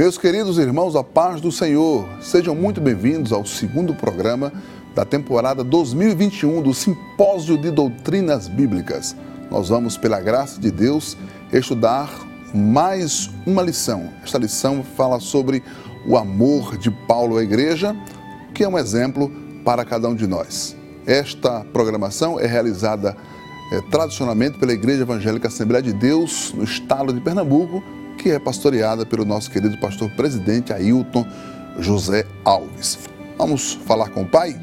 Meus queridos irmãos, a paz do Senhor, sejam muito bem-vindos ao segundo programa da temporada 2021 do Simpósio de Doutrinas Bíblicas. Nós vamos, pela graça de Deus, estudar mais uma lição. Esta lição fala sobre o amor de Paulo à igreja, que é um exemplo para cada um de nós. Esta programação é realizada é, tradicionalmente pela Igreja Evangélica Assembleia de Deus, no estado de Pernambuco, que é pastoreada pelo nosso querido pastor presidente Ailton José Alves. Vamos falar com o Pai?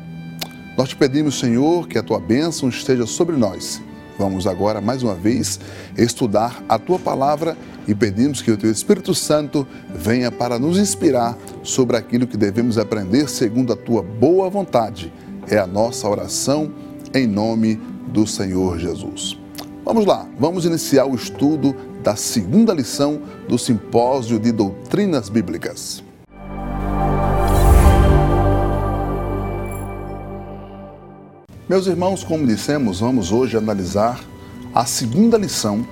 Nós te pedimos, Senhor, que a tua bênção esteja sobre nós. Vamos agora, mais uma vez, estudar a tua palavra e pedimos que o teu Espírito Santo venha para nos inspirar sobre aquilo que devemos aprender segundo a tua boa vontade. É a nossa oração em nome do Senhor Jesus. Vamos lá, vamos iniciar o estudo da segunda lição do Simpósio de Doutrinas Bíblicas. Meus irmãos, como dissemos, vamos hoje analisar a segunda lição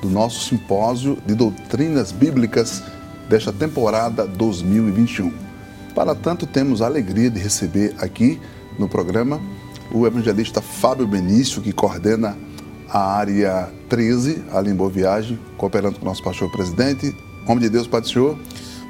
do nosso simpósio de doutrinas bíblicas desta temporada 2021. Para tanto, temos a alegria de receber aqui no programa o evangelista Fábio Benício, que coordena a área 13, ali em Boa Viagem, cooperando com o nosso pastor presidente. Homem de Deus, Pai do Senhor.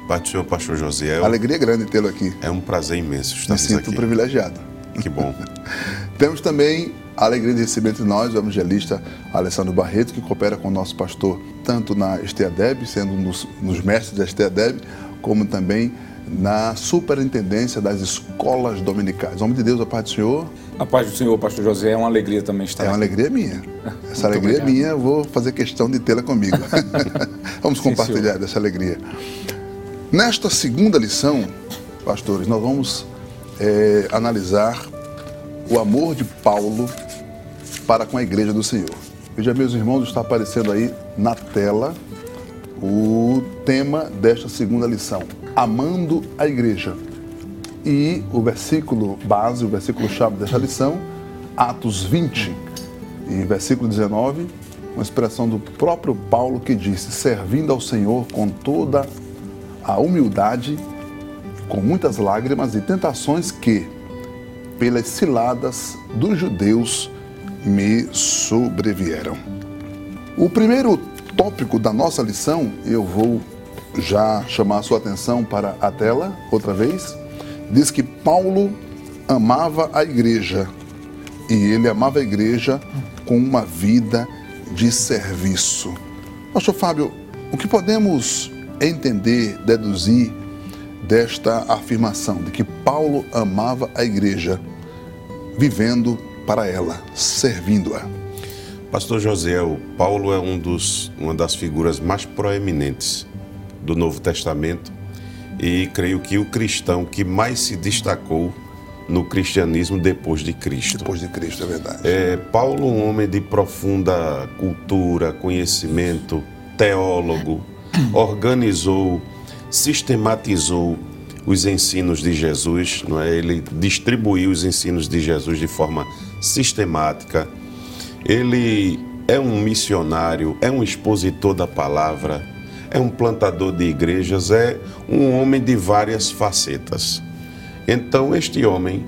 Pai do Senhor, pastor Josiel. Alegria grande tê-lo aqui. É um prazer imenso estar aqui. Me sinto privilegiado. Que bom. Temos também a alegria de receber entre nós o evangelista Alessandro Barreto, que coopera com o nosso pastor tanto na Esteadeb, sendo um dos, nos mestres da Esteadeb, como também na superintendência das escolas dominicais. Homem de Deus, a paz do Senhor. A paz do Senhor, pastor José, é uma alegria também estar É uma aqui. alegria minha. Essa alegria é minha, eu vou fazer questão de tê-la comigo. vamos compartilhar Sim, dessa alegria. Nesta segunda lição, pastores, nós vamos é, analisar o amor de Paulo para com a igreja do Senhor. Veja, meus irmãos, está aparecendo aí na tela o tema desta segunda lição: Amando a igreja. E o versículo base, o versículo chave desta lição, Atos 20, e versículo 19, uma expressão do próprio Paulo que disse: Servindo ao Senhor com toda a humildade, com muitas lágrimas e tentações que, pelas ciladas dos judeus me sobrevieram. O primeiro tópico da nossa lição, eu vou já chamar a sua atenção para a tela outra vez, diz que Paulo amava a igreja e ele amava a igreja com uma vida de serviço. Pastor Fábio, o que podemos entender, deduzir desta afirmação de que Paulo amava a igreja vivendo para ela, servindo-a. Pastor José, o Paulo é um dos, uma das figuras mais proeminentes do Novo Testamento e creio que o cristão que mais se destacou no cristianismo depois de Cristo. Depois de Cristo, é verdade. É, Paulo, um homem de profunda cultura, conhecimento, teólogo, organizou, sistematizou os ensinos de Jesus, não é? Ele distribuiu os ensinos de Jesus de forma sistemática. Ele é um missionário, é um expositor da palavra, é um plantador de igrejas, é um homem de várias facetas. Então, este homem,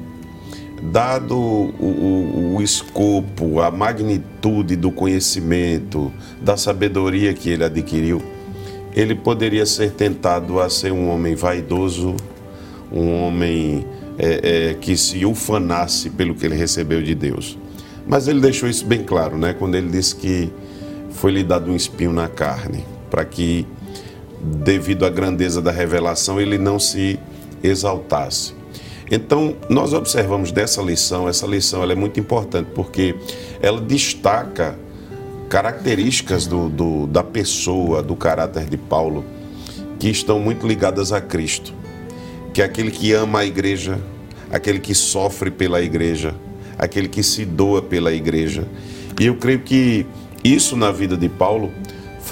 dado o, o, o, escopo, a magnitude do conhecimento, da sabedoria que ele adquiriu, ele poderia ser tentado a ser um homem vaidoso, um homem é, é, que se ufanasse pelo que ele recebeu de Deus. Mas ele deixou isso bem claro, né? Quando ele disse que foi-lhe dado um espinho na carne, para que, devido à grandeza da revelação, ele não se exaltasse. Então, nós observamos dessa lição, essa lição é muito importante porque ela destaca características do, do, da pessoa, do caráter de Paulo, que estão muito ligadas a Cristo, que é aquele que ama a igreja, aquele que sofre pela igreja, aquele que se doa pela igreja. E eu creio que isso na vida de Paulo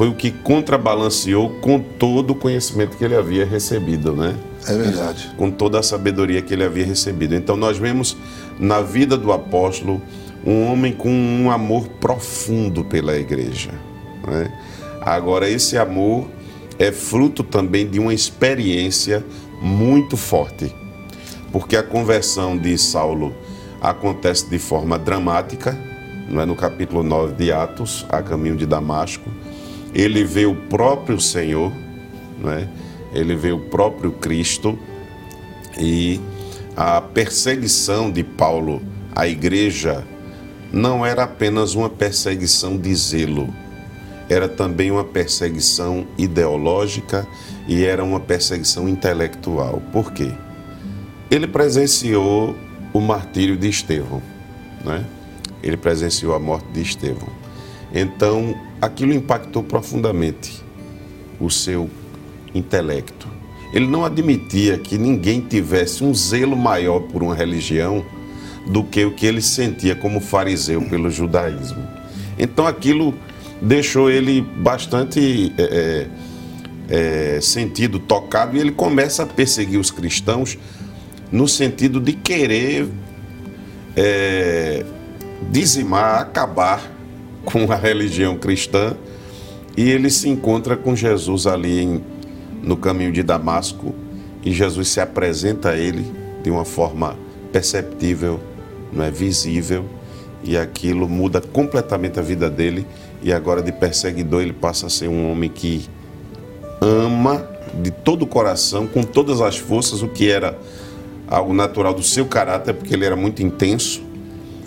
foi o que contrabalanceou com todo o conhecimento que ele havia recebido, né? É verdade. Com toda a sabedoria que ele havia recebido. Então nós vemos na vida do apóstolo um homem com um amor profundo pela igreja. Né? Agora, esse amor é fruto também de uma experiência muito forte. Porque a conversão de Saulo acontece de forma dramática, não é no capítulo 9 de Atos, a caminho de Damasco. Ele vê o próprio Senhor, não é? Ele vê o próprio Cristo e a perseguição de Paulo à igreja não era apenas uma perseguição de zelo, era também uma perseguição ideológica e era uma perseguição intelectual. Por quê? Ele presenciou o martírio de Estevão, né? Ele presenciou a morte de Estevão. Então, aquilo impactou profundamente o seu intelecto. Ele não admitia que ninguém tivesse um zelo maior por uma religião do que o que ele sentia como fariseu pelo judaísmo. Então aquilo deixou ele bastante é, é, é, sentido tocado e ele começa a perseguir os cristãos no sentido de querer é, dizimar, acabar com a religião cristã e ele se encontra com Jesus ali em, no caminho de Damasco e Jesus se apresenta a ele de uma forma perceptível, não é visível e aquilo muda completamente a vida dele e agora de perseguidor ele passa a ser um homem que ama de todo o coração, com todas as forças, o que era algo natural do seu caráter, porque ele era muito intenso.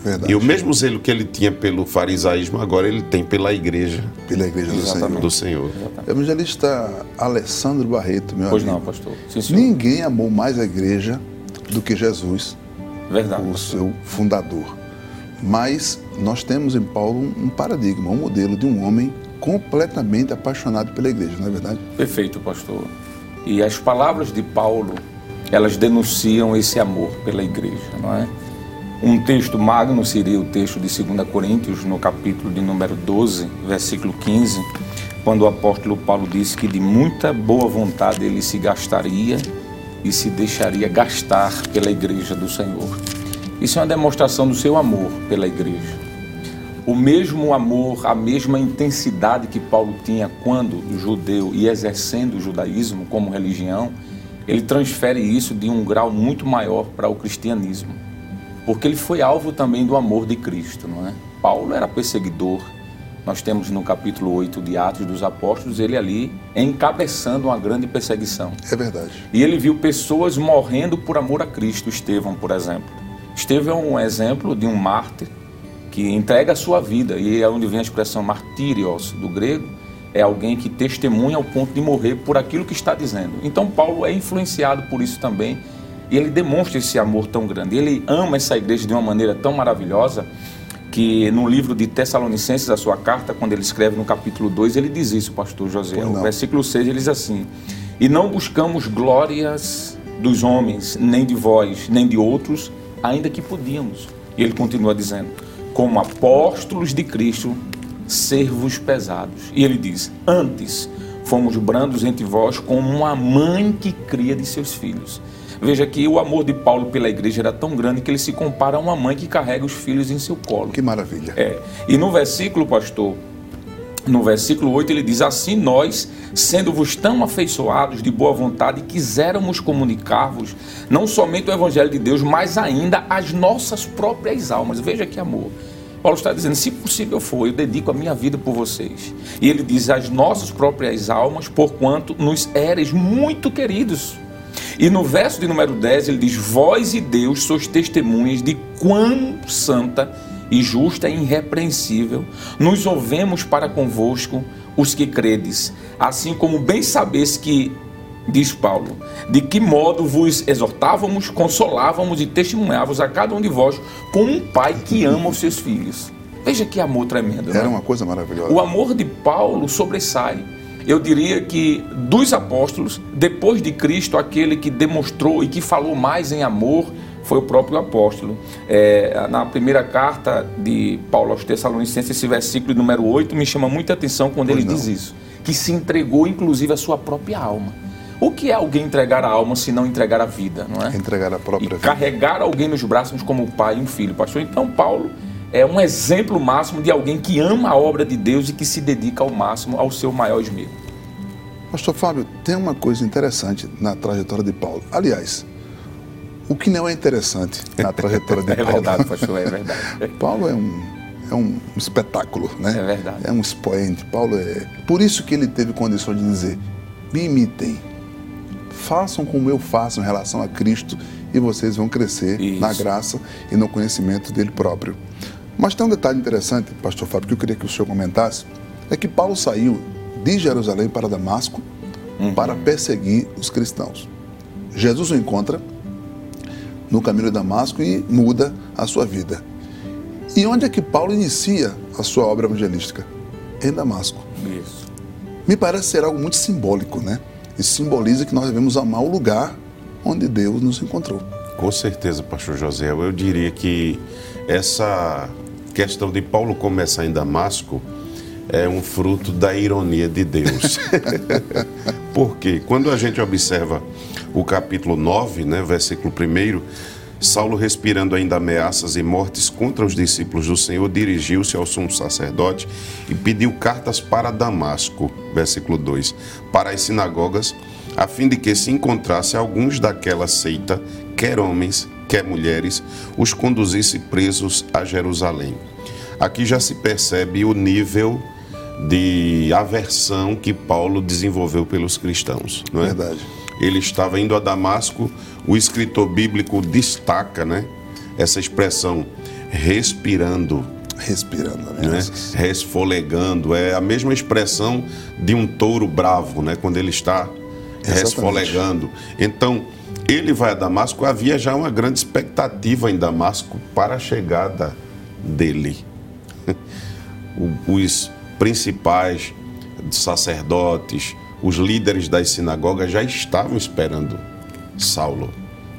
Verdade. E o mesmo zelo que ele tinha pelo farisaísmo, agora ele tem pela igreja. Pela igreja do Senhor. Do Senhor. Evangelista Alessandro Barreto, meu pois amigo. não, pastor. Sim, Ninguém amou mais a igreja do que Jesus. Verdade. O seu fundador. Mas nós temos em Paulo um paradigma, um modelo de um homem completamente apaixonado pela igreja, não é verdade? Perfeito, pastor. E as palavras de Paulo, elas denunciam esse amor pela igreja, não é? Um texto magno seria o texto de 2 Coríntios, no capítulo de número 12, versículo 15, quando o apóstolo Paulo disse que de muita boa vontade ele se gastaria e se deixaria gastar pela igreja do Senhor. Isso é uma demonstração do seu amor pela igreja. O mesmo amor, a mesma intensidade que Paulo tinha quando judeu e exercendo o judaísmo como religião, ele transfere isso de um grau muito maior para o cristianismo. Porque ele foi alvo também do amor de Cristo, não é? Paulo era perseguidor. Nós temos no capítulo 8 de Atos dos Apóstolos ele ali encabeçando uma grande perseguição. É verdade. E ele viu pessoas morrendo por amor a Cristo, Estevão, por exemplo. Estevão é um exemplo de um mártir que entrega a sua vida, e é onde vem a expressão martírios do grego, é alguém que testemunha ao ponto de morrer por aquilo que está dizendo. Então Paulo é influenciado por isso também, e ele demonstra esse amor tão grande. Ele ama essa igreja de uma maneira tão maravilhosa que no livro de Tessalonicenses, a sua carta, quando ele escreve no capítulo 2, ele diz isso, pastor José. O versículo 6 ele diz assim: "E não buscamos glórias dos homens, nem de vós, nem de outros, ainda que podíamos. E ele continua dizendo: como apóstolos de Cristo, servos pesados. E ele diz: antes fomos brandos entre vós como uma mãe que cria de seus filhos. Veja que o amor de Paulo pela igreja era tão grande que ele se compara a uma mãe que carrega os filhos em seu colo. Que maravilha. É. E no versículo, pastor, no versículo 8 ele diz: Assim nós, sendo-vos tão afeiçoados de boa vontade, quiséramos comunicar-vos não somente o Evangelho de Deus, mas ainda as nossas próprias almas. Veja que amor. Paulo está dizendo: se possível for, eu dedico a minha vida por vocês. E ele diz: as nossas próprias almas, porquanto nos éreis muito queridos. E no verso de número 10 ele diz: Vós e Deus sois testemunhas de quão santa e justa e irrepreensível, nos ouvemos para convosco os que credes, assim como bem sabeis que, diz Paulo, de que modo vos exortávamos, consolávamos e testemunhávamos a cada um de vós como um pai que ama os seus filhos. Veja que amor tremendo. Era né? uma coisa maravilhosa. O amor de Paulo sobressai. Eu diria que dos apóstolos, depois de Cristo, aquele que demonstrou e que falou mais em amor foi o próprio apóstolo. É, na primeira carta de Paulo aos Tessalonicenses, esse versículo número 8 me chama muita atenção quando pois ele não. diz isso. Que se entregou, inclusive, a sua própria alma. O que é alguém entregar a alma se não entregar a vida, não é? Entregar a própria e vida. Carregar alguém nos braços como um pai e um filho, pastor. Então, Paulo é um exemplo máximo de alguém que ama a obra de Deus e que se dedica ao máximo ao seu maior esmero. Pastor Fábio, tem uma coisa interessante na trajetória de Paulo. Aliás, o que não é interessante na trajetória de é Paulo. É verdade, pastor, é verdade. Paulo é um, é um espetáculo, né? É verdade. É um expoente. Paulo é. Por isso que ele teve condições de dizer: me imitem, façam como eu faço em relação a Cristo e vocês vão crescer Isso. na graça e no conhecimento dele próprio. Mas tem um detalhe interessante, pastor Fábio, que eu queria que o senhor comentasse, é que Paulo saiu de Jerusalém para Damasco Uhum. para perseguir os cristãos. Jesus o encontra no caminho de Damasco e muda a sua vida. E onde é que Paulo inicia a sua obra evangelística? Em Damasco. Isso. Me parece ser algo muito simbólico, né? E simboliza que nós devemos amar o lugar onde Deus nos encontrou. Com certeza, pastor José. Eu diria que essa questão de Paulo começar em Damasco é um fruto da ironia de Deus. Porque quando a gente observa o capítulo 9, né, versículo 1, Saulo, respirando ainda ameaças e mortes contra os discípulos do Senhor, dirigiu-se ao sumo sacerdote e pediu cartas para Damasco, versículo 2, para as sinagogas, a fim de que se encontrasse alguns daquela seita, quer homens, quer mulheres, os conduzisse presos a Jerusalém. Aqui já se percebe o nível de aversão que Paulo desenvolveu pelos cristãos, não é? Verdade. Ele estava indo a Damasco, o escritor bíblico destaca, né, essa expressão respirando, Respirando né, ameaças. resfolegando, é a mesma expressão de um touro bravo, né, quando ele está resfolegando. Então, ele vai a Damasco, havia já uma grande expectativa em Damasco para a chegada dele. Os principais sacerdotes, os líderes das sinagogas já estavam esperando Saulo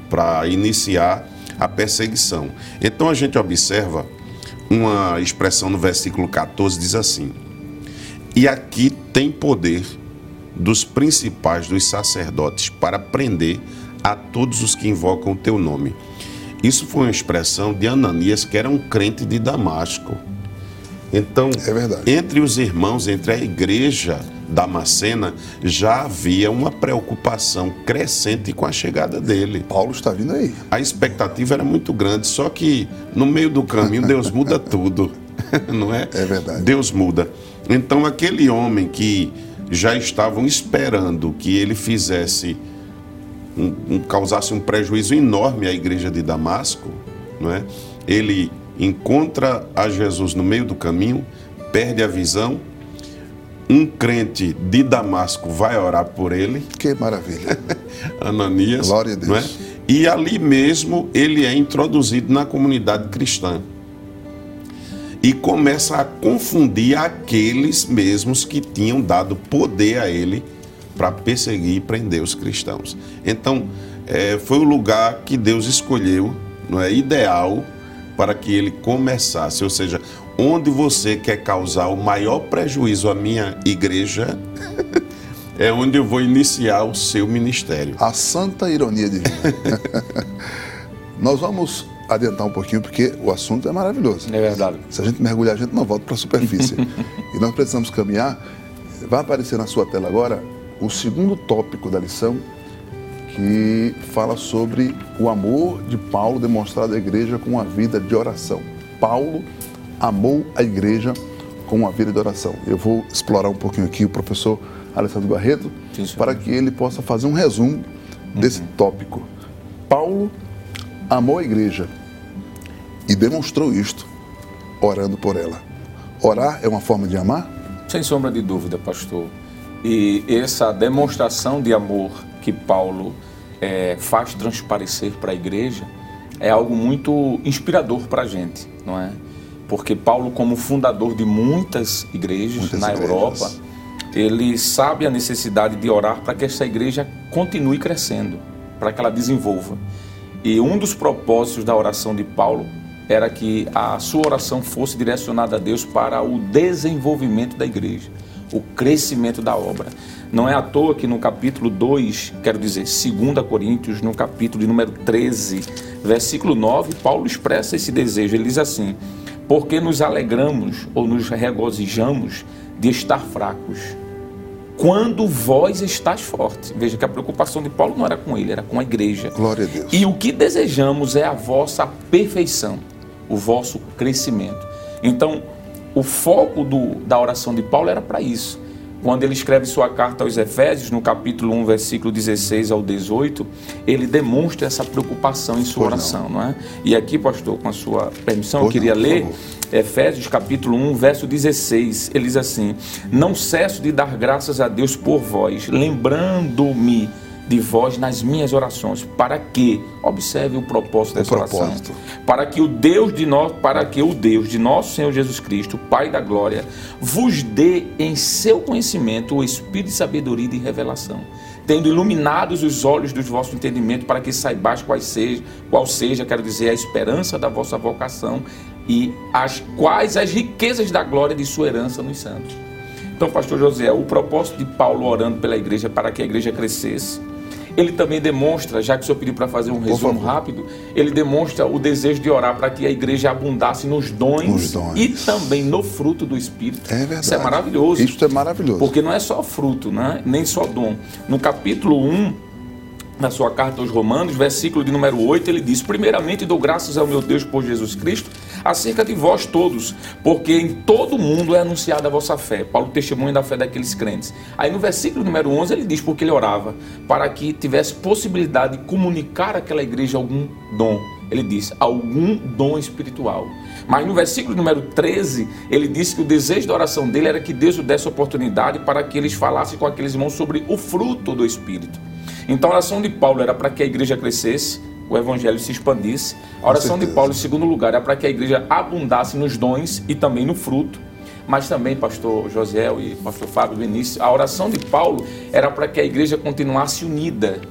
para iniciar a perseguição. Então a gente observa uma expressão no versículo 14 diz assim: E aqui tem poder dos principais dos sacerdotes para prender a todos os que invocam o teu nome. Isso foi uma expressão de Ananias, que era um crente de Damasco. Então, É verdade. entre os irmãos, entre a igreja damascena, já havia uma preocupação crescente com a chegada dele. Paulo está vindo aí. A expectativa era muito grande, só que no meio do caminho Deus muda tudo, não é? É verdade. Deus muda. Então aquele homem que já estavam esperando que ele fizesse um, um- causasse um prejuízo enorme à igreja de Damasco, não é? Ele encontra a Jesus no meio do caminho, perde a visão. Um crente de Damasco vai orar por ele, Que maravilha. Ananias. Glória a Deus. não é? E ali mesmo ele é introduzido na comunidade cristã. E começa a confundir aqueles mesmos que tinham dado poder a ele para perseguir e prender os cristãos. Então, eh, foi o lugar que Deus escolheu, não é ideal para que ele começasse, ou seja, onde você quer causar o maior prejuízo à minha igreja, é onde eu vou iniciar o seu ministério. A santa ironia divina. Nós vamos adiantar um pouquinho porque o assunto é maravilhoso. É verdade. Se a gente mergulhar, a gente não volta para a superfície. e nós precisamos caminhar. Vai aparecer na sua tela agora o segundo tópico da lição, que fala sobre o amor de Paulo demonstrado à igreja com uma vida de oração. Paulo amou a igreja com uma vida de oração. Eu vou explorar um pouquinho aqui o professor Alessandro Barreto Sim, para que ele possa fazer um resumo desse tópico. Paulo amou a igreja e demonstrou isto orando por ela. Orar é uma forma de amar? Sem sombra de dúvida, pastor. E essa demonstração de amor que Paulo eh, faz transparecer para a igreja é algo muito inspirador para a gente, não é? Porque Paulo, como fundador de muitas igrejas Muitas na igrejas. Europa, ele sabe a necessidade de orar para que essa igreja continue crescendo, para que ela desenvolva. E um dos propósitos da oração de Paulo era que a sua oração fosse direcionada a Deus para o desenvolvimento da igreja, o crescimento da obra. Não é à toa que no capítulo 2, quero dizer, 2 Coríntios, no capítulo de número 13, versículo 9, Paulo expressa esse desejo. Ele diz assim: Porque nos alegramos ou nos regozijamos de estar fracos quando vós estás forte. Veja que a preocupação de Paulo não era com ele, era com a igreja. Glória a Deus. E o que desejamos é a vossa perfeição, o vosso crescimento. Então, o foco do, da oração de Paulo era para isso. Quando ele escreve sua carta aos Efésios, no capítulo 1, versículo 16 ao 18, ele demonstra essa preocupação em sua oração, não. não. é? E aqui, pastor, com a sua permissão, eu queria não, ler Efésios capítulo 1, verso 16. Ele diz assim: Não cesso de dar graças a Deus por vós, lembrando-me de vós nas minhas orações, para que observe o propósito dessa o propósito. oração, para que o Deus de nós, para que o Deus de nosso Senhor Jesus Cristo, Pai da glória, vos dê em seu conhecimento o espírito de sabedoria e de revelação, tendo iluminados os olhos dos vossos entendimentos, para que saibais qual seja, qual seja, quero dizer, a esperança da vossa vocação e as quais as riquezas da glória de sua herança nos santos. Então, pastor José, o propósito de Paulo orando pela igreja para que a igreja crescesse, ele também demonstra, já que o senhor pediu para fazer um resumo rápido, ele demonstra o desejo de orar para que a igreja abundasse nos dons, dons, e também no fruto do Espírito. É verdade. Isso é maravilhoso. Isso é maravilhoso. Porque não é só fruto, né? nem só dom. No capítulo 1, na sua carta aos Romanos, versículo de número 8, ele diz: Primeiramente dou graças ao meu Deus por Jesus Cristo, acerca de vós todos, porque em todo o mundo é anunciada a vossa fé. Paulo testemunha da fé daqueles crentes. Aí no versículo número 11 ele diz porque ele orava para que tivesse possibilidade de comunicar àquela igreja algum dom. Ele diz algum dom espiritual. Mas no versículo número 13, ele disse que o desejo da oração dele era que Deus o desse oportunidade para que eles falassem com aqueles irmãos sobre o fruto do Espírito. Então a oração de Paulo era para que a igreja crescesse, o evangelho se expandisse. A oração de Paulo, em segundo lugar, era para que a igreja abundasse nos dons e também no fruto. Mas também, pastor José e pastor Fábio Vinícius, a oração de Paulo era para que a igreja continuasse unida,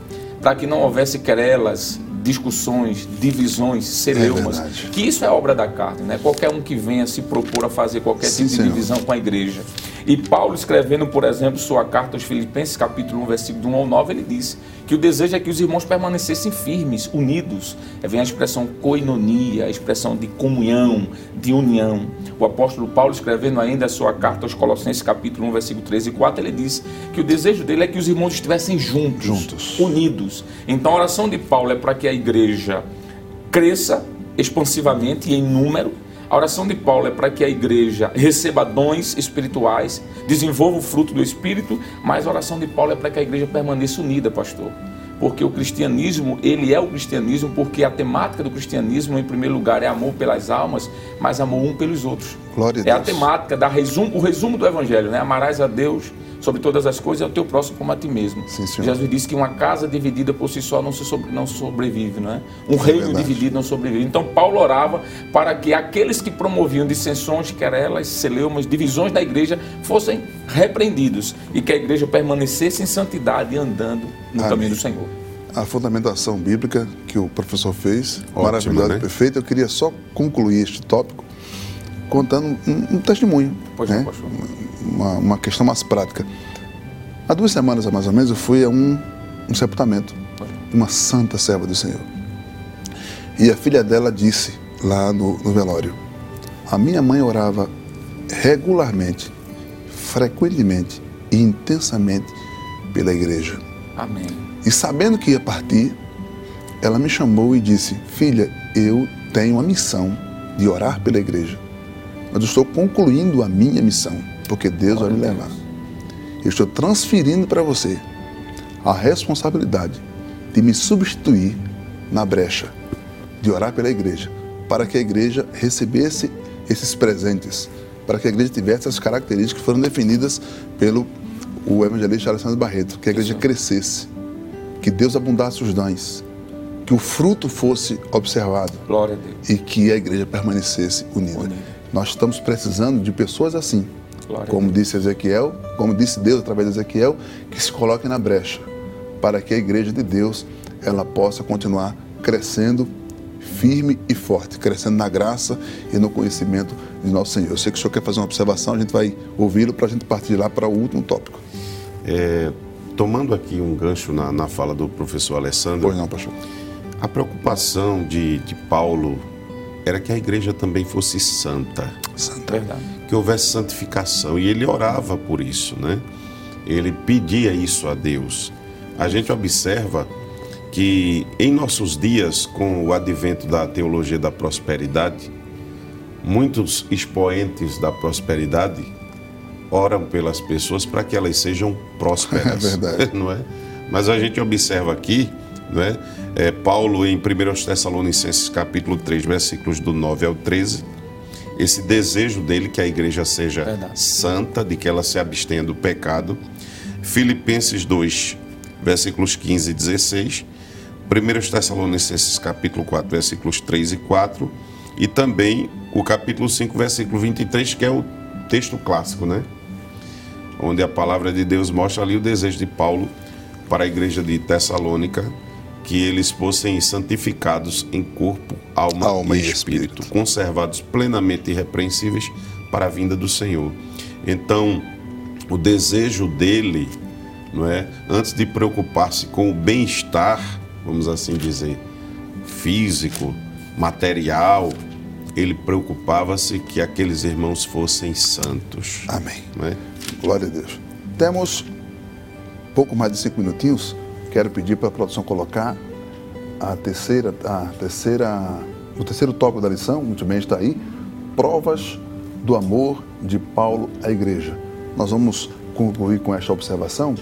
para que não houvesse querelas, discussões, divisões, celeumas, é que isso é obra da carne, né? Qualquer um que venha se propor a fazer qualquer Sim, tipo de divisão com a igreja. E Paulo escrevendo, por exemplo, sua carta aos Filipenses, capítulo 1, versículo 1 ao 9, ele diz que o desejo é que os irmãos permanecessem firmes, unidos. É, vem a expressão coinonia, a expressão de comunhão, de união. O apóstolo Paulo, escrevendo ainda a sua carta aos Colossenses, capítulo 1, versículo 3 e 4, ele diz que o desejo dele é que os irmãos estivessem juntos, juntos. unidos. Então a oração de Paulo é para que a igreja cresça expansivamente e em número, a oração de Paulo é para que a igreja receba dons espirituais, desenvolva o fruto do Espírito, mas a oração de Paulo é para que a igreja permaneça unida, pastor. Porque o cristianismo, ele é o cristianismo porque a temática do cristianismo, em primeiro lugar, é amor pelas almas, mas amor um pelos outros. Glória a é a temática, da resumo, o resumo do evangelho, né? Amarás a Deus sobre todas as coisas é o teu próximo como a ti mesmo. Sim, Jesus disse que uma casa dividida por si só não, se sobre, não sobrevive, não é? Um é reino verdade. dividido não sobrevive. Então Paulo orava para que aqueles que promoviam dissensões, querelas, celeumas, divisões da igreja fossem repreendidos e que a igreja permanecesse em santidade andando no Amém. caminho do Senhor. A fundamentação bíblica que o professor fez, maravilhosa né? e perfeita. Eu queria só concluir este tópico contando um, um testemunho. Pois né? uma, uma questão mais prática. Há duas semanas, mais ou menos, eu fui a um, um sepultamento de uma santa serva do Senhor. E a filha dela disse lá no, no velório: A minha mãe orava regularmente, frequentemente e intensamente pela igreja. Amém. E sabendo que ia partir, ela me chamou e disse: Filha, eu tenho a missão de orar pela igreja, mas eu estou concluindo a minha missão porque Deus vai me levar. Eu estou transferindo para você a responsabilidade de me substituir na brecha, de orar pela igreja, para que a igreja recebesse esses presentes, para que a igreja tivesse as características que foram definidas pelo o evangelista Alessandro Barreto, que a igreja crescesse, que Deus abundasse os dons, que o fruto fosse observado e que a igreja permanecesse unida. unida. Nós estamos precisando de pessoas assim, Glória como disse Ezequiel, como disse Deus através de Ezequiel, que se coloque na brecha para que a igreja de Deus ela possa continuar crescendo firme e forte, crescendo na graça e no conhecimento de nosso Senhor. Eu sei que o senhor quer fazer uma observação, a gente vai ouvi-lo para a gente partir lá para o último tópico. É, tomando aqui um gancho na, na fala do professor Alessandro. Pois não, pastor. A preocupação de, de Paulo era que a igreja também fosse santa. Santa. Verdade que houvesse santificação. E ele orava por isso, né? ele pedia isso a Deus. A gente observa que em nossos dias, com o advento da teologia da prosperidade, muitos expoentes da prosperidade oram pelas pessoas para que elas sejam prósperas. É verdade. Não é? Mas a gente observa aqui, não é? É Paulo em 1 Tessalonicenses capítulo 3, versículos do 9 ao 13, esse desejo dele que a igreja seja verdade. santa, de que ela se abstenha do pecado. Filipenses 2, versículos 15 e 16. 1 Tessalonicenses capítulo 4, versículos 3 e 4. E também o capítulo 5, versículo 23, que é o texto clássico, né? Onde a palavra de Deus mostra ali o desejo de Paulo para a igreja de Tessalônica que eles fossem santificados em corpo, alma, alma e, espírito, espírito, conservados plenamente irrepreensíveis para a vinda do Senhor. Então, o desejo dele, não é, antes de preocupar-se com o bem-estar, vamos assim dizer, físico, material, ele preocupava-se que aqueles irmãos fossem santos. Amém. É? Glória a Deus. Temos pouco mais de cinco minutinhos, quero pedir para a produção colocar a terceira, a terceira, o terceiro tópico da lição, muito bem, está aí, provas do amor de Paulo à igreja. Nós vamos concluir com esta observação.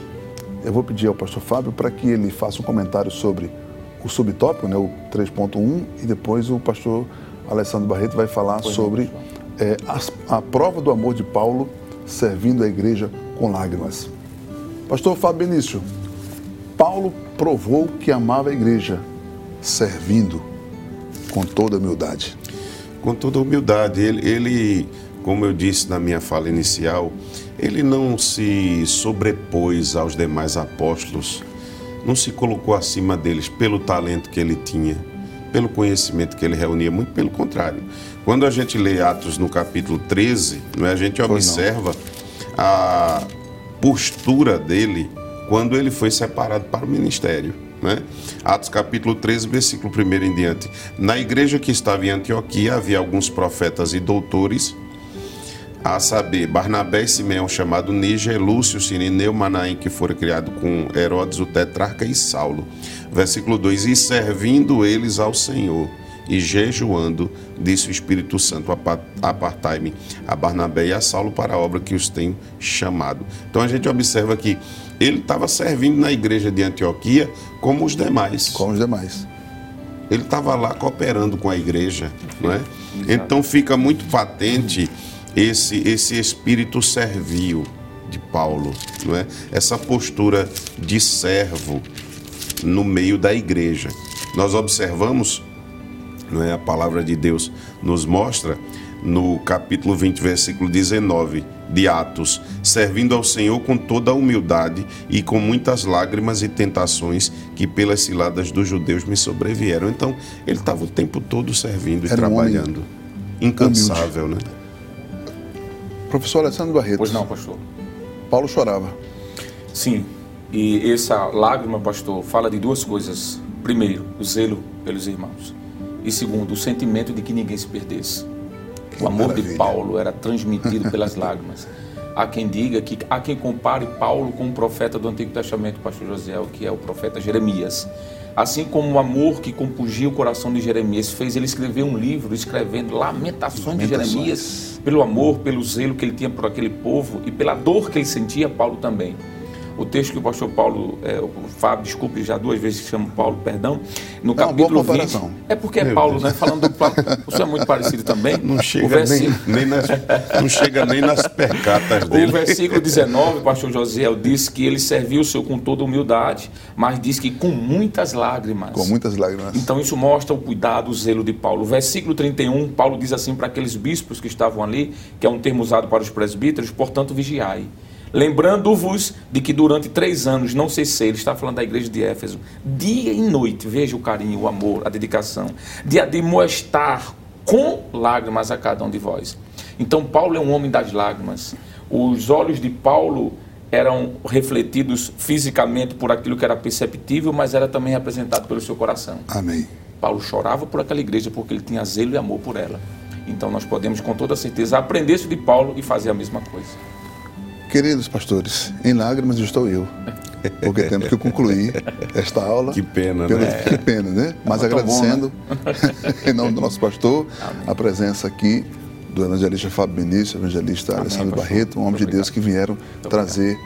Eu vou pedir ao pastor Fábio para que ele faça um comentário sobre o subtópico, né, o 3.1, e depois o pastor Alessandro Barreto vai falar pois sobre é, a, a prova do amor de Paulo servindo a igreja com lágrimas. Pastor Fábio Benício, Paulo provou que amava a igreja, servindo com toda humildade. Com toda humildade. Ele, ele, como eu disse na minha fala inicial, ele não se sobrepôs aos demais apóstolos, não se colocou acima deles pelo talento que ele tinha, pelo conhecimento que ele reunia, muito pelo contrário. Quando a gente lê Atos no capítulo 13, não é, a gente observa a postura dele quando ele foi separado para o ministério. Né? Atos capítulo 13, versículo 1 em diante. Na igreja que estava em Antioquia havia alguns profetas e doutores, a saber, Barnabé e Simeão, chamado Níger, Lúcio, Sirineu, Manaim, que foram criados com Herodes, o tetrarca, e Saulo. Versículo 2: E servindo eles ao Senhor e jejuando, disse o Espírito Santo: Apartai-me a Barnabé e a Saulo para a obra que os tenho chamado. Então a gente observa que ele estava servindo na igreja de Antioquia como os demais. Como os demais. Ele estava lá cooperando com a igreja, não é? Então fica muito patente esse esse espírito servil de Paulo, não é? Essa postura de servo no meio da igreja. Nós observamos, não é? A palavra de Deus nos mostra no capítulo 20, versículo 19 de Atos, servindo ao Senhor com toda a humildade e com muitas lágrimas e tentações que pelas ciladas dos judeus me sobrevieram. Então, ele estava o tempo todo servindo Era e trabalhando. Um incansável, humilde. né? Professor Alessandro Barreto. Pois não, pastor. Paulo chorava. Sim. E essa lágrima, pastor, fala de duas coisas. Primeiro, o zelo pelos irmãos. E segundo, o sentimento de que ninguém se perdesse. O amor Maravilha. de Paulo era transmitido pelas lágrimas. Há quem diga que há quem compare Paulo com o profeta do Antigo Testamento, pastor José, que é o profeta Jeremias. Assim como o amor que compungia o coração de Jeremias fez ele escrever um livro escrevendo lamentações, lamentações, de Jeremias, pelo amor, pelo zelo que ele tinha por aquele povo e pela dor que ele sentia, Paulo também o texto que o pastor Paulo, é, o Fábio, desculpe, já duas vezes chamo Paulo, perdão, no é capítulo 20. É porque é Meu Paulo, Deus. né? Falando do o senhor é muito parecido também. Não chega, versículo... nem, nem nas, não chega nem nas percatas dele. O versículo 19, o pastor Josiel disse que ele serviu o Senhor com toda humildade, mas diz que com muitas lágrimas. Com muitas lágrimas. Então isso mostra o cuidado, o zelo de Paulo. O versículo 31, Paulo diz assim para aqueles bispos que estavam ali, que é um termo usado para os presbíteros, portanto vigiai Lembrando-vos de que durante três anos não cessei, ele está falando da igreja de Éfeso, dia e noite, veja o carinho, o amor, a dedicação, de admoestar com lágrimas a cada um de vós. Então, Paulo é um homem das lágrimas. Os olhos de Paulo eram refletidos fisicamente por aquilo que era perceptível, mas era também representado pelo seu coração. Amém. Paulo chorava por aquela igreja porque ele tinha zelo e amor por ela. Então, nós podemos com toda certeza aprender isso de Paulo e fazer a mesma coisa. Queridos pastores, em lágrimas estou eu, porque temos que concluir esta aula. Que pena, pelo, né? Que pena, né? Mas agradecendo, bom, né? em nome do nosso pastor, Amém. a presença aqui do evangelista Fábio Benício, evangelista Amém, Alessandro pastor. Barreto, um homem de Deus que vieram Muito trazer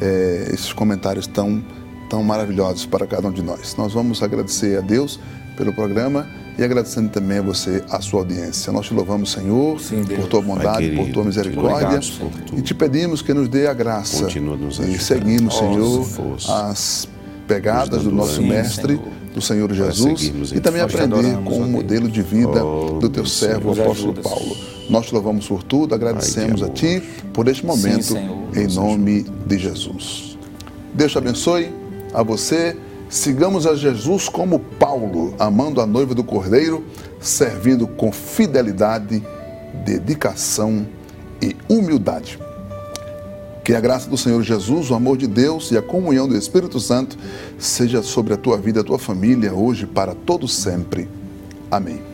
é, esses comentários tão, tão maravilhosos para cada um de nós. Nós vamos agradecer a Deus pelo programa e agradecendo também a você a sua audiência. Nós te louvamos, Senhor, Sim, por tua bondade, querido, por tua misericórdia por e te pedimos que nos dê a graça e seguimos, Senhor, as pegadas do nosso Sim, mestre, Senhor. do Senhor Jesus e também aprender com o modelo de vida oh, do teu servo, o apóstolo Paulo. Nós te louvamos por tudo, agradecemos Ai, a ti por este momento, Sim, em nome de Jesus. Deus te abençoe, a você Sigamos a Jesus como Paulo, amando a noiva do Cordeiro, servindo com fidelidade, dedicação e humildade. Que a graça do Senhor Jesus, o amor de Deus e a comunhão do Espírito Santo seja sobre a tua vida, a tua família, hoje para todo sempre. Amém.